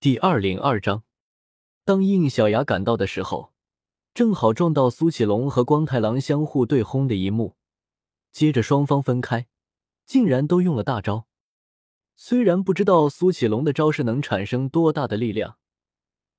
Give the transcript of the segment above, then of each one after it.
第二零二章，当应小牙赶到的时候，正好撞到苏启龙和光太郎相互对轰的一幕。接着双方分开，竟然都用了大招。虽然不知道苏启龙的招式能产生多大的力量，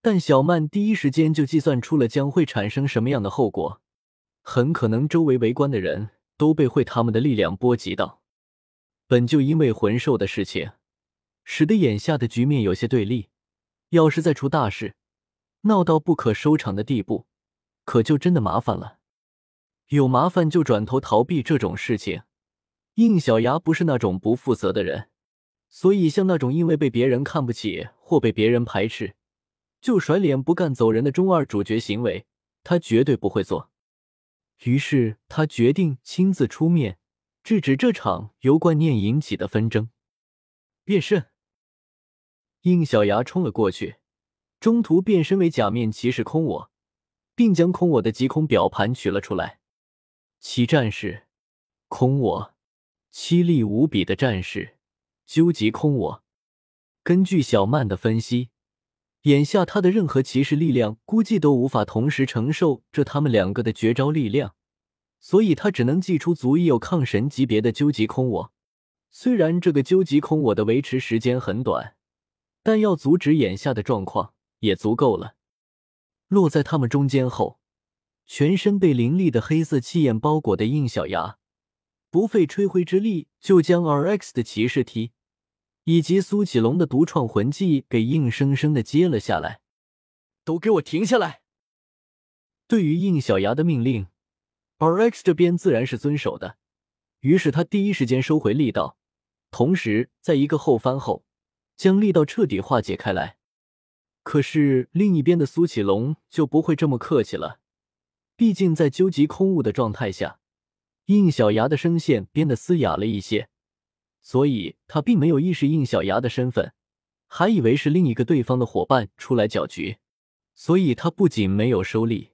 但小曼第一时间就计算出了将会产生什么样的后果。很可能周围围观的人都被会他们的力量波及到。本就因为魂兽的事情，使得眼下的局面有些对立。要是再出大事，闹到不可收场的地步，可就真的麻烦了。有麻烦就转头逃避这种事情。应小牙不是那种不负责的人，所以像那种因为被别人看不起或被别人排斥，就甩脸不干走人的中二主角行为，他绝对不会做。于是他决定亲自出面。制止这场由观念引起的纷争。变身，应小牙冲了过去，中途变身为假面骑士空我，并将空我的极空表盘取了出来。其战士，空我，凄厉无比的战士，究极空我。根据小曼的分析，眼下他的任何骑士力量估计都无法同时承受这他们两个的绝招力量。所以他只能祭出足以有抗神级别的究极空我。虽然这个究极空我的维持时间很短，但要阻止眼下的状况也足够了。落在他们中间后，全身被凌厉的黑色气焰包裹的应小牙，不费吹灰之力就将 RX 的骑士踢以及苏启龙的独创魂技给硬生生的接了下来。都给我停下来！对于应小牙的命令。，R X 这边自然是遵守的，于是他第一时间收回力道，同时在一个后翻后，将力道彻底化解开来。可是另一边的苏启龙就不会这么客气了，毕竟在究极空物的状态下，应小牙的声线变得嘶哑了一些，所以他并没有意识应小牙的身份，还以为是另一个对方的伙伴出来搅局，所以他不仅没有收力，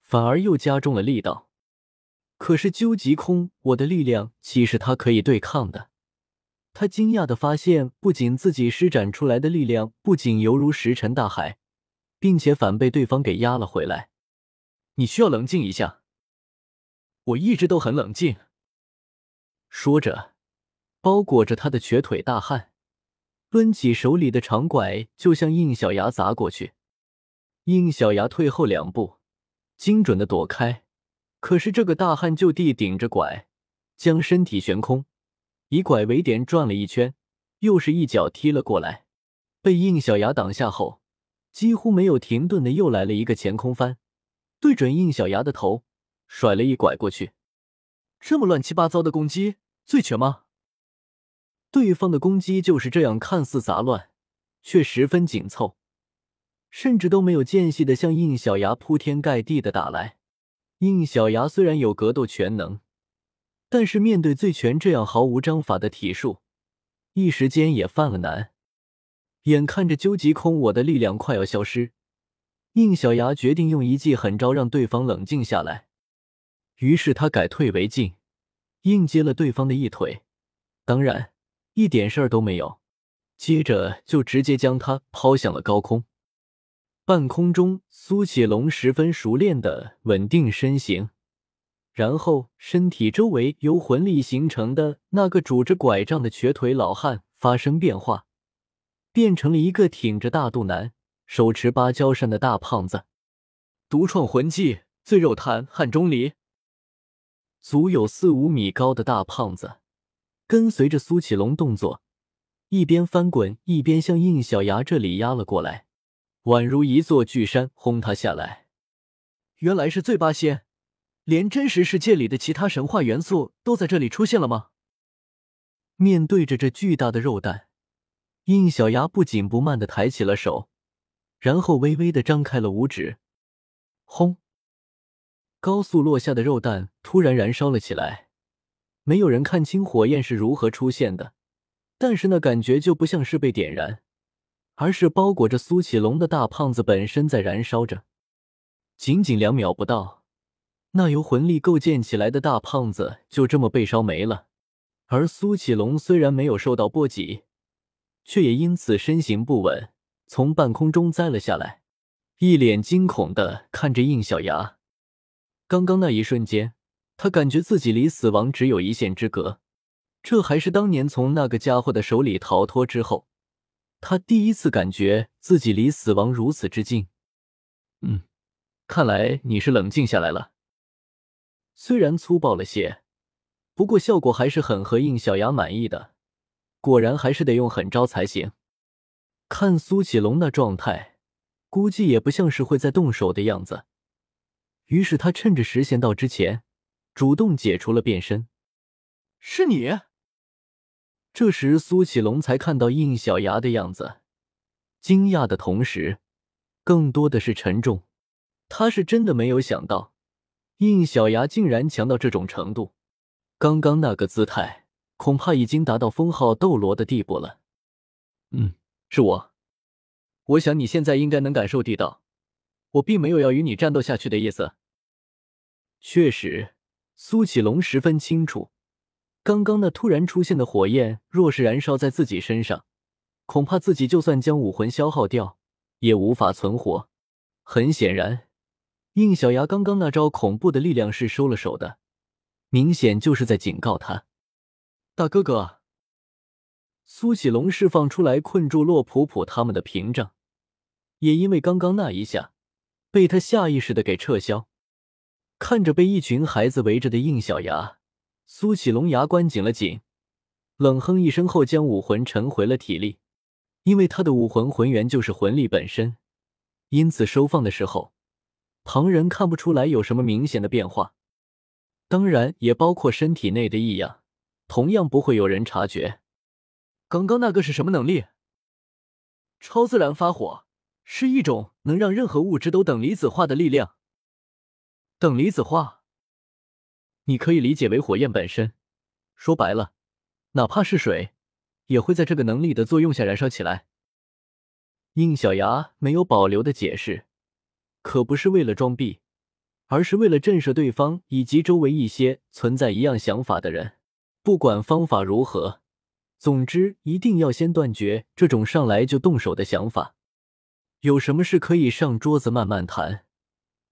反而又加重了力道。可是究极空，我的力量岂是他可以对抗的？他惊讶的发现，不仅自己施展出来的力量不仅犹如石沉大海，并且反被对方给压了回来。你需要冷静一下。我一直都很冷静。说着，包裹着他的瘸腿大汉抡起手里的长拐，就向应小牙砸过去。应小牙退后两步，精准的躲开。可是这个大汉就地顶着拐，将身体悬空，以拐为点转了一圈，又是一脚踢了过来。被应小牙挡下后，几乎没有停顿的又来了一个前空翻，对准应小牙的头甩了一拐过去。这么乱七八糟的攻击，醉拳吗？对方的攻击就是这样，看似杂乱，却十分紧凑，甚至都没有间隙的向应小牙铺天盖地的打来。应小牙虽然有格斗全能，但是面对醉拳这样毫无章法的体术，一时间也犯了难。眼看着究极空我的力量快要消失，应小牙决定用一记狠招让对方冷静下来。于是他改退为进，硬接了对方的一腿，当然一点事儿都没有。接着就直接将他抛向了高空。半空中，苏启龙十分熟练的稳定身形，然后身体周围由魂力形成的那个拄着拐杖的瘸腿老汉发生变化，变成了一个挺着大肚腩、手持芭蕉扇的大胖子。独创魂技醉肉弹汉钟离，足有四五米高的大胖子，跟随着苏启龙动作，一边翻滚一边向应小牙这里压了过来。宛如一座巨山轰塌下来。原来是醉八仙，连真实世界里的其他神话元素都在这里出现了吗？面对着这巨大的肉蛋，应小牙不紧不慢的抬起了手，然后微微的张开了五指。轰！高速落下的肉蛋突然燃烧了起来。没有人看清火焰是如何出现的，但是那感觉就不像是被点燃。而是包裹着苏启龙的大胖子本身在燃烧着，仅仅两秒不到，那由魂力构建起来的大胖子就这么被烧没了。而苏启龙虽然没有受到波及，却也因此身形不稳，从半空中栽了下来，一脸惊恐的看着应小牙。刚刚那一瞬间，他感觉自己离死亡只有一线之隔。这还是当年从那个家伙的手里逃脱之后，他第一次感觉自己离死亡如此之近。嗯，看来你是冷静下来了。虽然粗暴了些，不过效果还是很合应小牙满意的。果然还是得用狠招才行。看苏启龙那状态，估计也不像是会再动手的样子。于是他趁着时限到之前，主动解除了变身。是你？这时苏启龙才看到应小牙的样子，惊讶的同时，更多的是沉重。他是真的没有想到，应小牙竟然强到这种程度。刚刚那个姿态，恐怕已经达到封号斗罗的地步了。嗯，是我。我想你现在应该能感受地道，我并没有要与你战斗下去的意思。确实，苏启龙十分清楚。刚刚那突然出现的火焰，若是燃烧在自己身上，恐怕自己就算将武魂消耗掉，也无法存活。很显然，应小牙刚刚那招恐怖的力量是收了手的，明显就是在警告他：“大哥哥。”苏启龙释放出来困住洛普普他们的屏障，也因为刚刚那一下，被他下意识的给撤销。看着被一群孩子围着的应小牙。苏启龙牙关紧了紧，冷哼一声后，将武魂沉回了体力。因为他的武魂魂源就是魂力本身，因此收放的时候，旁人看不出来有什么明显的变化。当然，也包括身体内的异样，同样不会有人察觉。刚刚那个是什么能力？超自然发火，是一种能让任何物质都等离子化的力量。等离子化。你可以理解为火焰本身，说白了，哪怕是水，也会在这个能力的作用下燃烧起来。应小牙没有保留的解释，可不是为了装逼，而是为了震慑对方以及周围一些存在一样想法的人。不管方法如何，总之一定要先断绝这种上来就动手的想法。有什么事可以上桌子慢慢谈。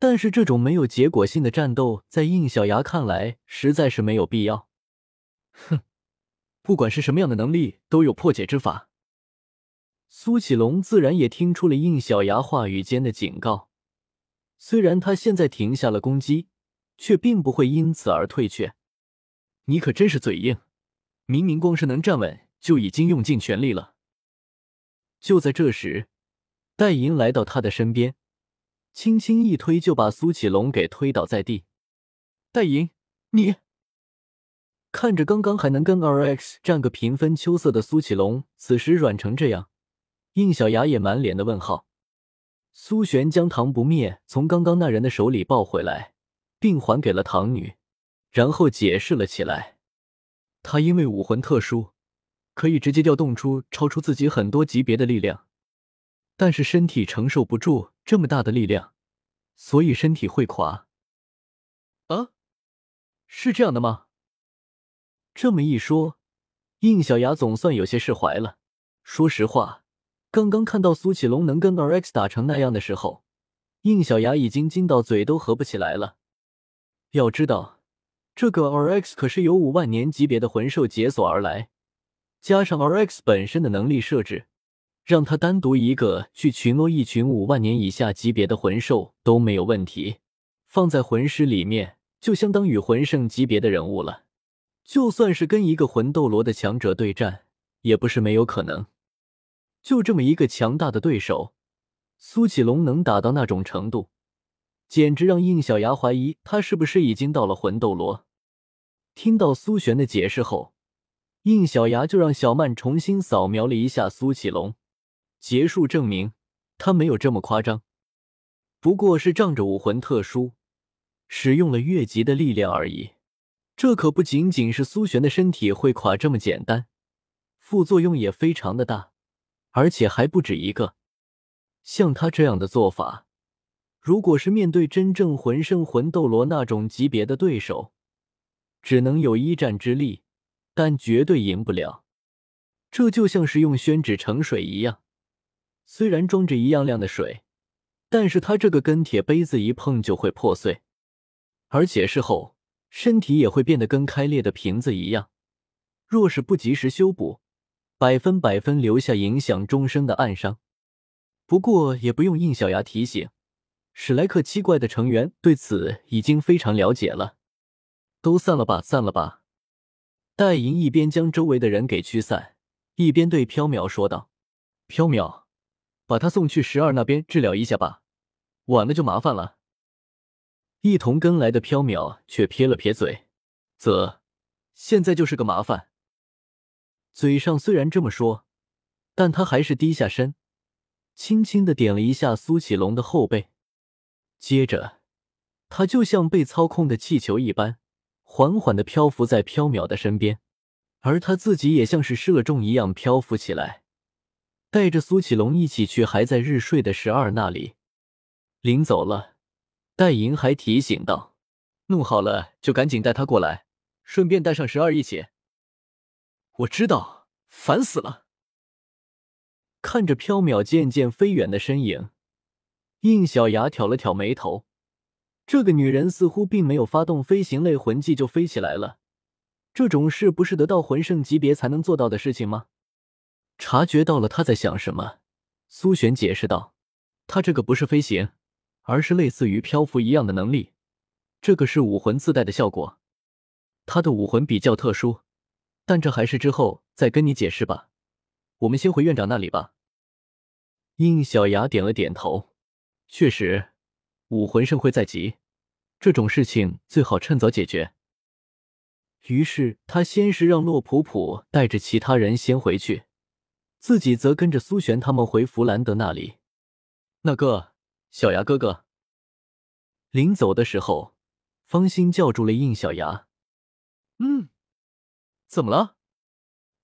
但是这种没有结果性的战斗，在应小牙看来实在是没有必要。哼，不管是什么样的能力，都有破解之法。苏启龙自然也听出了应小牙话语间的警告，虽然他现在停下了攻击，却并不会因此而退却。你可真是嘴硬，明明光是能站稳，就已经用尽全力了。就在这时，戴银来到他的身边。轻轻一推，就把苏启龙给推倒在地。戴莹，你看着刚刚还能跟 RX 战个平分秋色的苏启龙，此时软成这样，应小牙也满脸的问号。苏璇将唐不灭从刚刚那人的手里抱回来，并还给了唐女，然后解释了起来：他因为武魂特殊，可以直接调动出超出自己很多级别的力量。但是身体承受不住这么大的力量，所以身体会垮。啊，是这样的吗？这么一说，应小牙总算有些释怀了。说实话，刚刚看到苏启龙能跟 RX 打成那样的时候，应小牙已经惊到嘴都合不起来了。要知道，这个 RX 可是由五万年级别的魂兽解锁而来，加上 RX 本身的能力设置。让他单独一个去群殴一群五万年以下级别的魂兽都没有问题，放在魂师里面就相当于魂圣级别的人物了。就算是跟一个魂斗罗的强者对战，也不是没有可能。就这么一个强大的对手，苏启龙能打到那种程度，简直让应小牙怀疑他是不是已经到了魂斗罗。听到苏璇的解释后，应小牙就让小曼重新扫描了一下苏启龙。结束证明，他没有这么夸张，不过是仗着武魂特殊，使用了越级的力量而已。这可不仅仅是苏璇的身体会垮这么简单，副作用也非常的大，而且还不止一个。像他这样的做法，如果是面对真正魂圣、魂斗罗那种级别的对手，只能有一战之力，但绝对赢不了。这就像是用宣纸盛水一样。虽然装着一样量的水，但是他这个跟铁杯子一碰就会破碎，而且事后身体也会变得跟开裂的瓶子一样。若是不及时修补，百分百分留下影响终生的暗伤。不过也不用应小牙提醒，史莱克七怪的成员对此已经非常了解了。都散了吧，散了吧。戴银一边将周围的人给驱散，一边对缥缈说道：“缥缈，把他送去十二那边治疗一下吧，晚了就麻烦了。”一同跟来的缥缈却撇了撇嘴：“啧，现在就是个麻烦。”嘴上虽然这么说，但他还是低下身，轻轻的点了一下苏启龙的后背，接着，他就像被操控的气球一般。缓缓的漂浮在缥缈的身边，而他自己也像是失了重一样漂浮起来，带着苏启龙一起去还在日睡的十二那里。临走了，戴莹还提醒道：“弄好了就赶紧带他过来，顺便带上十二一起。”我知道，烦死了。看着缥缈渐渐飞远的身影，应小牙挑了挑眉头。这个女人似乎并没有发动飞行类魂技就飞起来了，这种事不是得到魂圣级别才能做到的事情吗？察觉到了他在想什么，苏璇解释道：“他这个不是飞行，而是类似于漂浮一样的能力，这个是武魂自带的效果。他的武魂比较特殊，但这还是之后再跟你解释吧。我们先回院长那里吧。”应小牙点了点头，确实，武魂盛会在即。这种事情最好趁早解决。于是他先是让洛普普带着其他人先回去，自己则跟着苏璇他们回弗兰德那里。那个小牙哥哥，临走的时候，方心叫住了应小牙：“嗯，怎么了？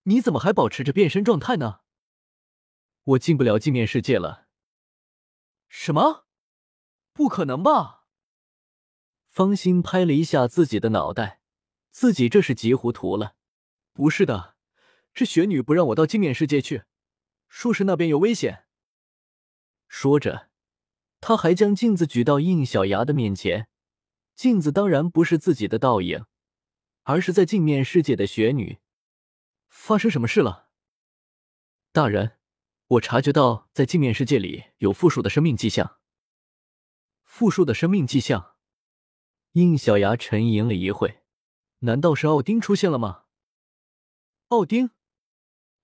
你怎么还保持着变身状态呢？”“我进不了镜面世界了。”“什么？不可能吧？”方心拍了一下自己的脑袋，自己这是急糊涂了。不是的，这雪女不让我到镜面世界去，说是那边有危险。说着，他还将镜子举到应小牙的面前。镜子当然不是自己的倒影，而是在镜面世界的雪女。发生什么事了？大人，我察觉到在镜面世界里有复数的生命迹象。复数的生命迹象。应小牙沉吟了一会，难道是奥丁出现了吗？奥丁，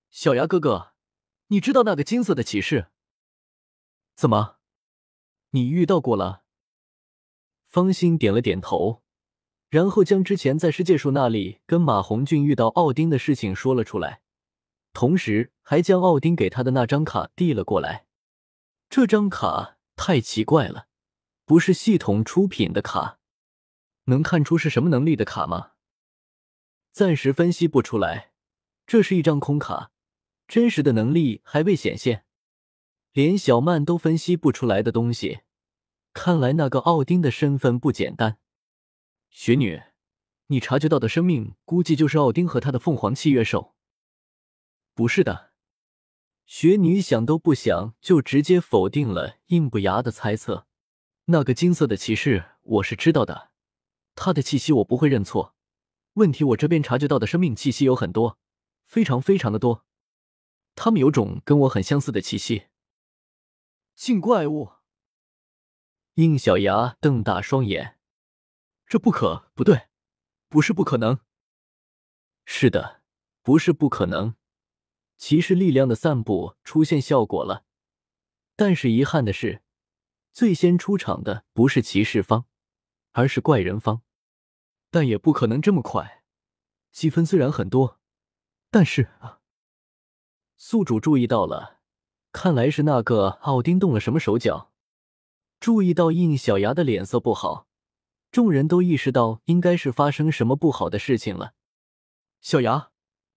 小牙哥哥，你知道那个金色的骑士？怎么，你遇到过了？方心点了点头，然后将之前在世界树那里跟马红俊遇到奥丁的事情说了出来，同时还将奥丁给他的那张卡递了过来。这张卡太奇怪了，不是系统出品的卡。能看出是什么能力的卡吗？暂时分析不出来。这是一张空卡，真实的能力还未显现，连小曼都分析不出来的东西。看来那个奥丁的身份不简单。雪女，你察觉到的生命，估计就是奥丁和他的凤凰契约兽。不是的，雪女想都不想就直接否定了印不牙的猜测。那个金色的骑士，我是知道的。他的气息我不会认错，问题我这边察觉到的生命气息有很多，非常非常的多，他们有种跟我很相似的气息。禁怪物。应小牙瞪大双眼，这不可不对，不是不可能。是的，不是不可能。骑士力量的散布出现效果了，但是遗憾的是，最先出场的不是骑士方。而是怪人方，但也不可能这么快。积分虽然很多，但是啊，宿主注意到了，看来是那个奥丁动了什么手脚。注意到应小牙的脸色不好，众人都意识到应该是发生什么不好的事情了。小牙，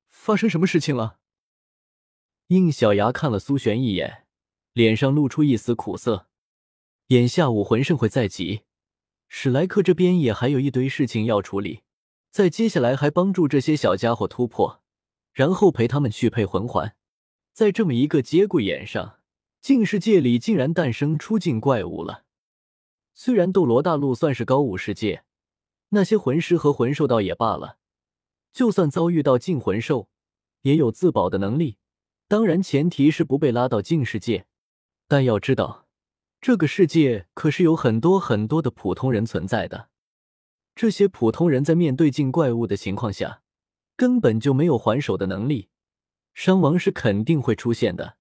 发生什么事情了？应小牙看了苏璇一眼，脸上露出一丝苦涩。眼下武魂盛会在即。史莱克这边也还有一堆事情要处理，在接下来还帮助这些小家伙突破，然后陪他们去配魂环，在这么一个节骨眼上，净世界里竟然诞生出境怪物了。虽然斗罗大陆算是高武世界，那些魂师和魂兽倒也罢了，就算遭遇到禁魂兽，也有自保的能力。当然，前提是不被拉到禁世界。但要知道，这个世界可是有很多很多的普通人存在的。这些普通人在面对禁怪物的情况下，根本就没有还手的能力，伤亡是肯定会出现的。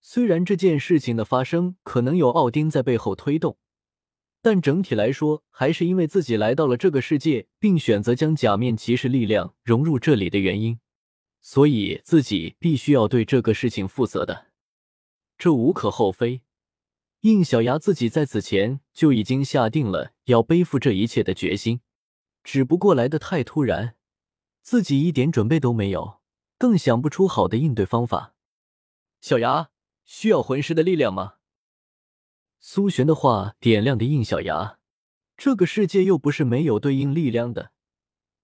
虽然这件事情的发生可能有奥丁在背后推动。但整体来说，还是因为自己来到了这个世界，并选择将假面骑士力量融入这里的原因，所以自己必须要对这个事情负责的，这无可厚非。应小牙自己在此前就已经下定了要背负这一切的决心，只不过来的太突然，自己一点准备都没有，更想不出好的应对方法。小牙需要魂师的力量吗？苏璇的话点亮的应小牙，这个世界又不是没有对应力量的，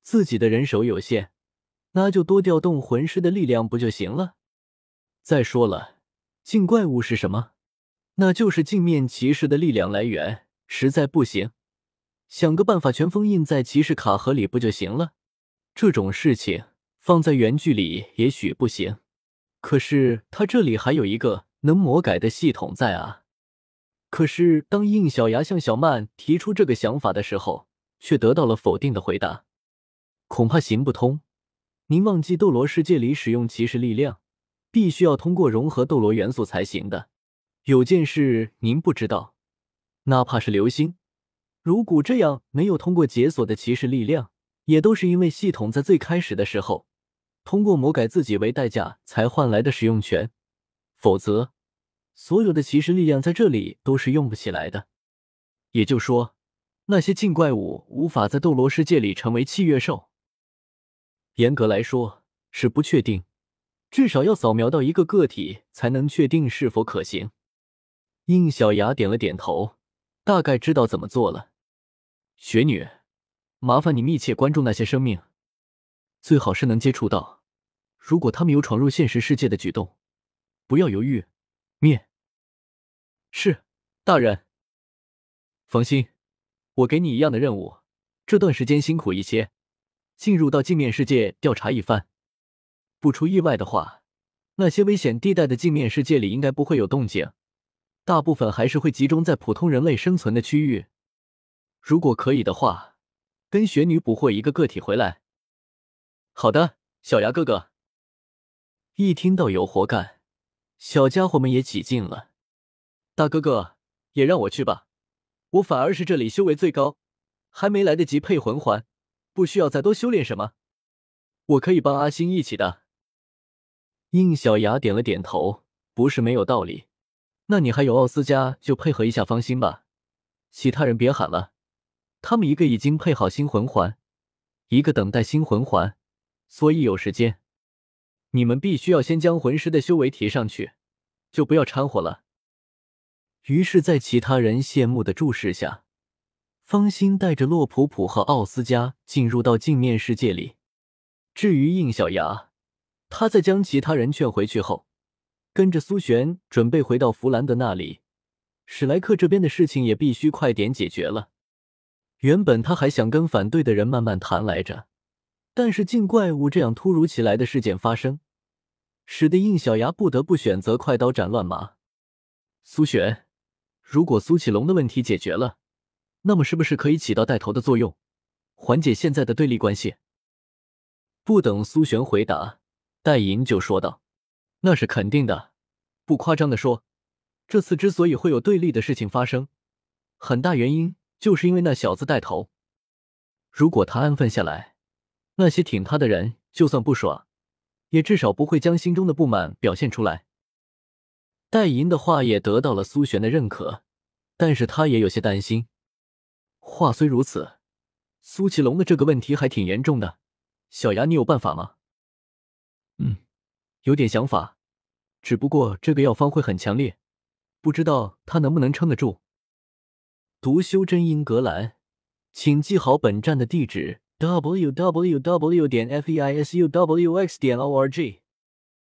自己的人手有限，那就多调动魂师的力量不就行了？再说了，镜怪物是什么？那就是镜面骑士的力量来源。实在不行，想个办法全封印在骑士卡盒里不就行了？这种事情放在原剧里也许不行，可是他这里还有一个能魔改的系统在啊。可是，当应小牙向小曼提出这个想法的时候，却得到了否定的回答。恐怕行不通。您忘记斗罗世界里使用骑士力量，必须要通过融合斗罗元素才行的。有件事您不知道，哪怕是流星，如果这样没有通过解锁的骑士力量，也都是因为系统在最开始的时候通过魔改自己为代价才换来的使用权，否则。所有的骑士力量在这里都是用不起来的，也就说，那些禁怪物无法在斗罗世界里成为契约兽。严格来说是不确定，至少要扫描到一个个体才能确定是否可行。应小牙点了点头，大概知道怎么做了。雪女，麻烦你密切关注那些生命，最好是能接触到。如果他们有闯入现实世界的举动，不要犹豫。灭。是大人。放心，我给你一样的任务。这段时间辛苦一些，进入到镜面世界调查一番。不出意外的话，那些危险地带的镜面世界里应该不会有动静，大部分还是会集中在普通人类生存的区域。如果可以的话，跟雪女捕获一个个体回来。好的，小牙哥哥。一听到有活干。小家伙们也起劲了，大哥哥也让我去吧，我反而是这里修为最高，还没来得及配魂环，不需要再多修炼什么，我可以帮阿星一起的。应小牙点了点头，不是没有道理。那你还有奥斯加，就配合一下芳心吧，其他人别喊了，他们一个已经配好新魂环，一个等待新魂环，所以有时间。你们必须要先将魂师的修为提上去，就不要掺和了。于是，在其他人羡慕的注视下，方心带着洛普普和奥斯加进入到镜面世界里。至于应小牙，他在将其他人劝回去后，跟着苏璇准备回到弗兰德那里。史莱克这边的事情也必须快点解决了。原本他还想跟反对的人慢慢谈来着，但是镜怪物这样突如其来的事件发生。使得应小牙不得不选择快刀斩乱麻。苏璇，如果苏启龙的问题解决了，那么是不是可以起到带头的作用，缓解现在的对立关系？不等苏璇回答，戴银就说道：“那是肯定的。不夸张的说，这次之所以会有对立的事情发生，很大原因就是因为那小子带头。如果他安分下来，那些挺他的人就算不爽。”也至少不会将心中的不满表现出来。戴银的话也得到了苏璇的认可，但是他也有些担心。话虽如此，苏启龙的这个问题还挺严重的。小牙，你有办法吗？嗯，有点想法，只不过这个药方会很强烈，不知道他能不能撑得住。读修真英格兰，请记好本站的地址。W w w. 点 f e i s u w x. 点 o r g